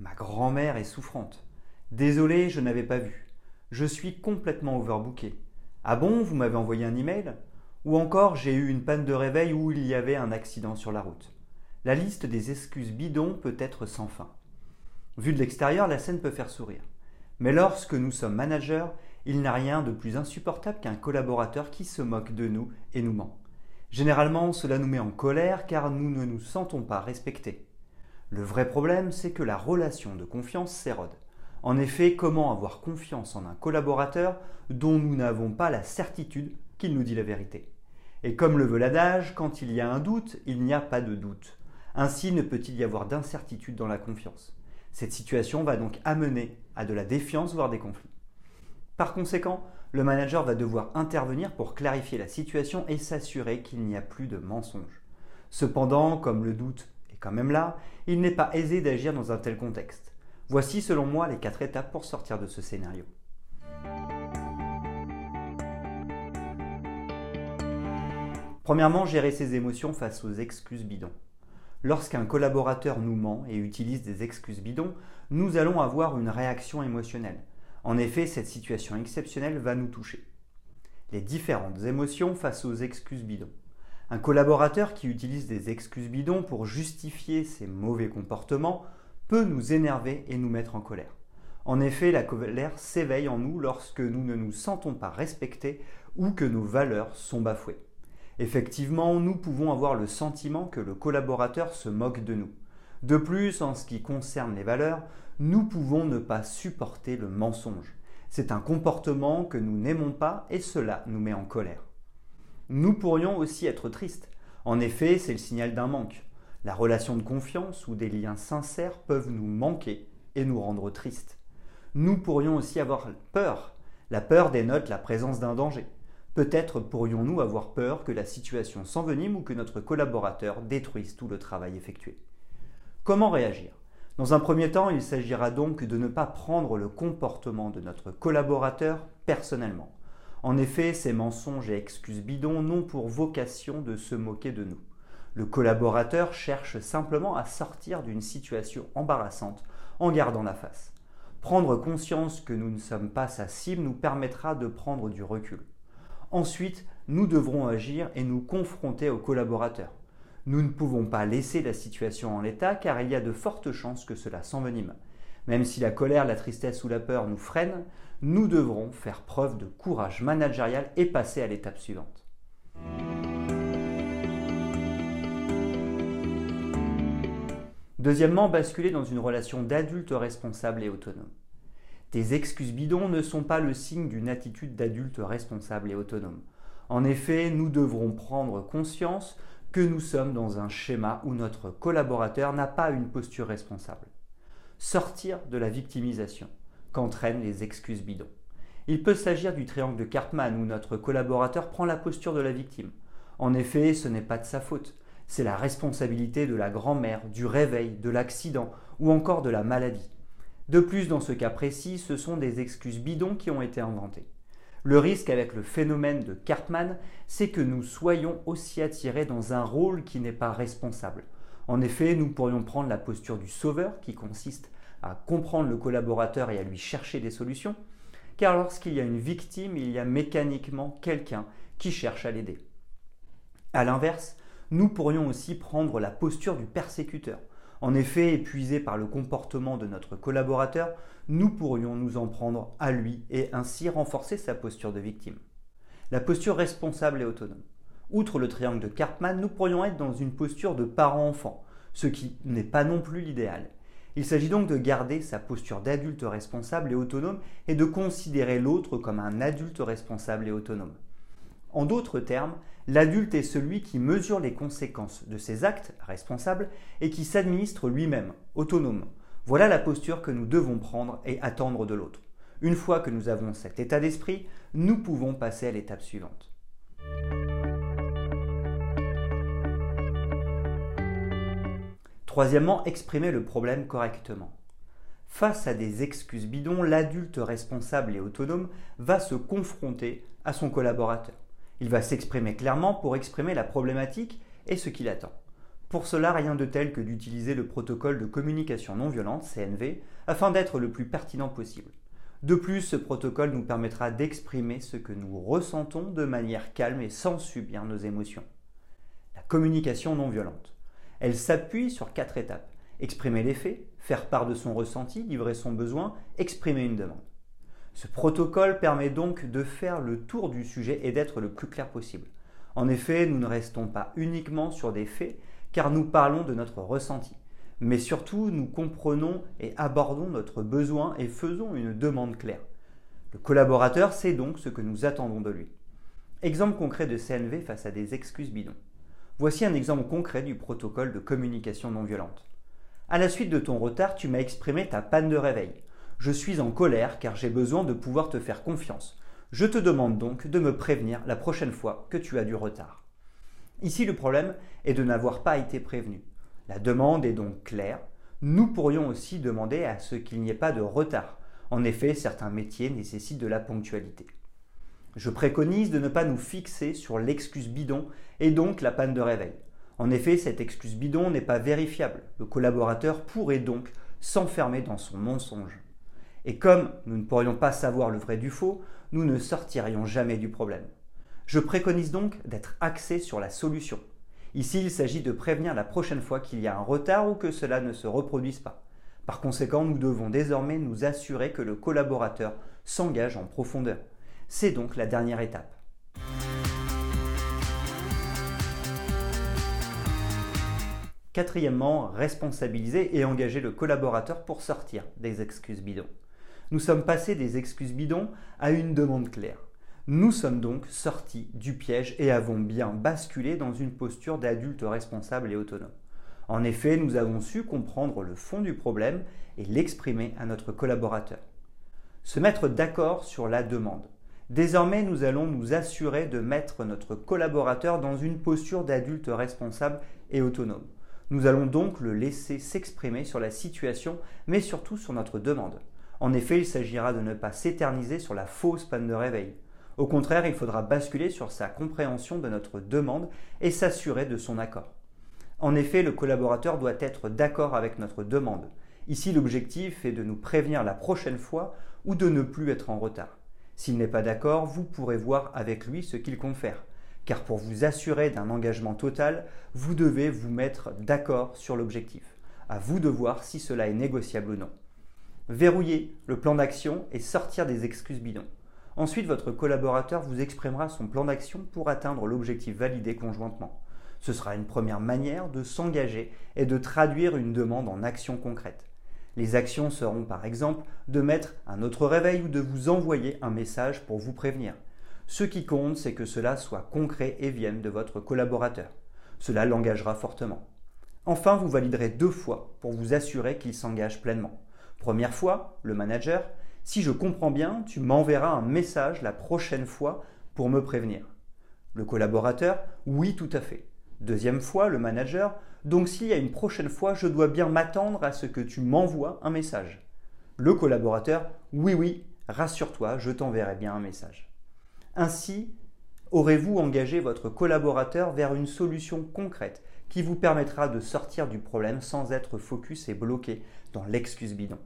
Ma grand-mère est souffrante. Désolé, je n'avais pas vu. Je suis complètement overbooké. Ah bon, vous m'avez envoyé un email? Ou encore, j'ai eu une panne de réveil où il y avait un accident sur la route. La liste des excuses bidons peut être sans fin. Vu de l'extérieur, la scène peut faire sourire. Mais lorsque nous sommes managers, il n'y a rien de plus insupportable qu'un collaborateur qui se moque de nous et nous ment. Généralement, cela nous met en colère car nous ne nous sentons pas respectés. Le vrai problème, c'est que la relation de confiance s'érode. En effet, comment avoir confiance en un collaborateur dont nous n'avons pas la certitude qu'il nous dit la vérité? Et comme le veut l'adage, quand il y a un doute, il n'y a pas de doute. Ainsi ne peut-il y avoir d'incertitude dans la confiance? Cette situation va donc amener à de la défiance, voire des conflits. Par conséquent, le manager va devoir intervenir pour clarifier la situation et s'assurer qu'il n'y a plus de mensonges. Cependant, comme le doute quand même là, il n'est pas aisé d'agir dans un tel contexte. Voici selon moi les quatre étapes pour sortir de ce scénario. Premièrement, gérer ses émotions face aux excuses bidons. Lorsqu'un collaborateur nous ment et utilise des excuses bidons, nous allons avoir une réaction émotionnelle. En effet, cette situation exceptionnelle va nous toucher. Les différentes émotions face aux excuses bidons. Un collaborateur qui utilise des excuses bidons pour justifier ses mauvais comportements peut nous énerver et nous mettre en colère. En effet, la colère s'éveille en nous lorsque nous ne nous sentons pas respectés ou que nos valeurs sont bafouées. Effectivement, nous pouvons avoir le sentiment que le collaborateur se moque de nous. De plus, en ce qui concerne les valeurs, nous pouvons ne pas supporter le mensonge. C'est un comportement que nous n'aimons pas et cela nous met en colère nous pourrions aussi être tristes. En effet, c'est le signal d'un manque. La relation de confiance ou des liens sincères peuvent nous manquer et nous rendre tristes. Nous pourrions aussi avoir peur. La peur dénote la présence d'un danger. Peut-être pourrions-nous avoir peur que la situation s'envenime ou que notre collaborateur détruise tout le travail effectué. Comment réagir? Dans un premier temps, il s'agira donc de ne pas prendre le comportement de notre collaborateur personnellement. En effet, ces mensonges et excuses bidons n'ont pour vocation de se moquer de nous. Le collaborateur cherche simplement à sortir d'une situation embarrassante en gardant la face. Prendre conscience que nous ne sommes pas sa cible nous permettra de prendre du recul. Ensuite, nous devrons agir et nous confronter au collaborateur. Nous ne pouvons pas laisser la situation en l'état car il y a de fortes chances que cela s'envenime. Même si la colère, la tristesse ou la peur nous freinent, nous devrons faire preuve de courage managérial et passer à l'étape suivante. Deuxièmement, basculer dans une relation d'adulte responsable et autonome. Des excuses bidons ne sont pas le signe d'une attitude d'adulte responsable et autonome. En effet, nous devrons prendre conscience que nous sommes dans un schéma où notre collaborateur n'a pas une posture responsable sortir de la victimisation qu'entraînent les excuses bidons. Il peut s'agir du triangle de Cartman où notre collaborateur prend la posture de la victime. En effet, ce n'est pas de sa faute, c'est la responsabilité de la grand-mère, du réveil, de l'accident ou encore de la maladie. De plus, dans ce cas précis, ce sont des excuses bidons qui ont été inventées. Le risque avec le phénomène de Cartman, c'est que nous soyons aussi attirés dans un rôle qui n'est pas responsable. En effet, nous pourrions prendre la posture du sauveur qui consiste à comprendre le collaborateur et à lui chercher des solutions, car lorsqu'il y a une victime, il y a mécaniquement quelqu'un qui cherche à l'aider. A l'inverse, nous pourrions aussi prendre la posture du persécuteur. En effet, épuisé par le comportement de notre collaborateur, nous pourrions nous en prendre à lui et ainsi renforcer sa posture de victime. La posture responsable et autonome. Outre le triangle de Cartman, nous pourrions être dans une posture de parent-enfant, ce qui n'est pas non plus l'idéal. Il s'agit donc de garder sa posture d'adulte responsable et autonome et de considérer l'autre comme un adulte responsable et autonome. En d'autres termes, l'adulte est celui qui mesure les conséquences de ses actes responsables et qui s'administre lui-même, autonome. Voilà la posture que nous devons prendre et attendre de l'autre. Une fois que nous avons cet état d'esprit, nous pouvons passer à l'étape suivante. Troisièmement, exprimer le problème correctement. Face à des excuses bidons, l'adulte responsable et autonome va se confronter à son collaborateur. Il va s'exprimer clairement pour exprimer la problématique et ce qu'il attend. Pour cela, rien de tel que d'utiliser le protocole de communication non violente, CNV, afin d'être le plus pertinent possible. De plus, ce protocole nous permettra d'exprimer ce que nous ressentons de manière calme et sans subir nos émotions. La communication non violente. Elle s'appuie sur quatre étapes. Exprimer les faits, faire part de son ressenti, livrer son besoin, exprimer une demande. Ce protocole permet donc de faire le tour du sujet et d'être le plus clair possible. En effet, nous ne restons pas uniquement sur des faits, car nous parlons de notre ressenti. Mais surtout, nous comprenons et abordons notre besoin et faisons une demande claire. Le collaborateur sait donc ce que nous attendons de lui. Exemple concret de CNV face à des excuses bidons. Voici un exemple concret du protocole de communication non violente. À la suite de ton retard, tu m'as exprimé ta panne de réveil. Je suis en colère car j'ai besoin de pouvoir te faire confiance. Je te demande donc de me prévenir la prochaine fois que tu as du retard. Ici, le problème est de n'avoir pas été prévenu. La demande est donc claire. Nous pourrions aussi demander à ce qu'il n'y ait pas de retard. En effet, certains métiers nécessitent de la ponctualité. Je préconise de ne pas nous fixer sur l'excuse bidon et donc la panne de réveil. En effet, cette excuse bidon n'est pas vérifiable. Le collaborateur pourrait donc s'enfermer dans son mensonge. Et comme nous ne pourrions pas savoir le vrai du faux, nous ne sortirions jamais du problème. Je préconise donc d'être axé sur la solution. Ici, il s'agit de prévenir la prochaine fois qu'il y a un retard ou que cela ne se reproduise pas. Par conséquent, nous devons désormais nous assurer que le collaborateur s'engage en profondeur. C'est donc la dernière étape. Quatrièmement, responsabiliser et engager le collaborateur pour sortir des excuses bidons. Nous sommes passés des excuses bidons à une demande claire. Nous sommes donc sortis du piège et avons bien basculé dans une posture d'adulte responsable et autonome. En effet, nous avons su comprendre le fond du problème et l'exprimer à notre collaborateur. Se mettre d'accord sur la demande. Désormais, nous allons nous assurer de mettre notre collaborateur dans une posture d'adulte responsable et autonome. Nous allons donc le laisser s'exprimer sur la situation, mais surtout sur notre demande. En effet, il s'agira de ne pas s'éterniser sur la fausse panne de réveil. Au contraire, il faudra basculer sur sa compréhension de notre demande et s'assurer de son accord. En effet, le collaborateur doit être d'accord avec notre demande. Ici, l'objectif est de nous prévenir la prochaine fois ou de ne plus être en retard. S'il n'est pas d'accord, vous pourrez voir avec lui ce qu'il compte faire. Car pour vous assurer d'un engagement total, vous devez vous mettre d'accord sur l'objectif. À vous de voir si cela est négociable ou non. Verrouiller le plan d'action et sortir des excuses bidons. Ensuite, votre collaborateur vous exprimera son plan d'action pour atteindre l'objectif validé conjointement. Ce sera une première manière de s'engager et de traduire une demande en action concrète. Les actions seront par exemple de mettre un autre réveil ou de vous envoyer un message pour vous prévenir. Ce qui compte, c'est que cela soit concret et vienne de votre collaborateur. Cela l'engagera fortement. Enfin, vous validerez deux fois pour vous assurer qu'il s'engage pleinement. Première fois, le manager, si je comprends bien, tu m'enverras un message la prochaine fois pour me prévenir. Le collaborateur, oui, tout à fait. Deuxième fois, le manager, donc s'il y a une prochaine fois, je dois bien m'attendre à ce que tu m'envoies un message. Le collaborateur, oui, oui, rassure-toi, je t'enverrai bien un message. Ainsi, aurez-vous engagé votre collaborateur vers une solution concrète qui vous permettra de sortir du problème sans être focus et bloqué dans l'excuse bidon.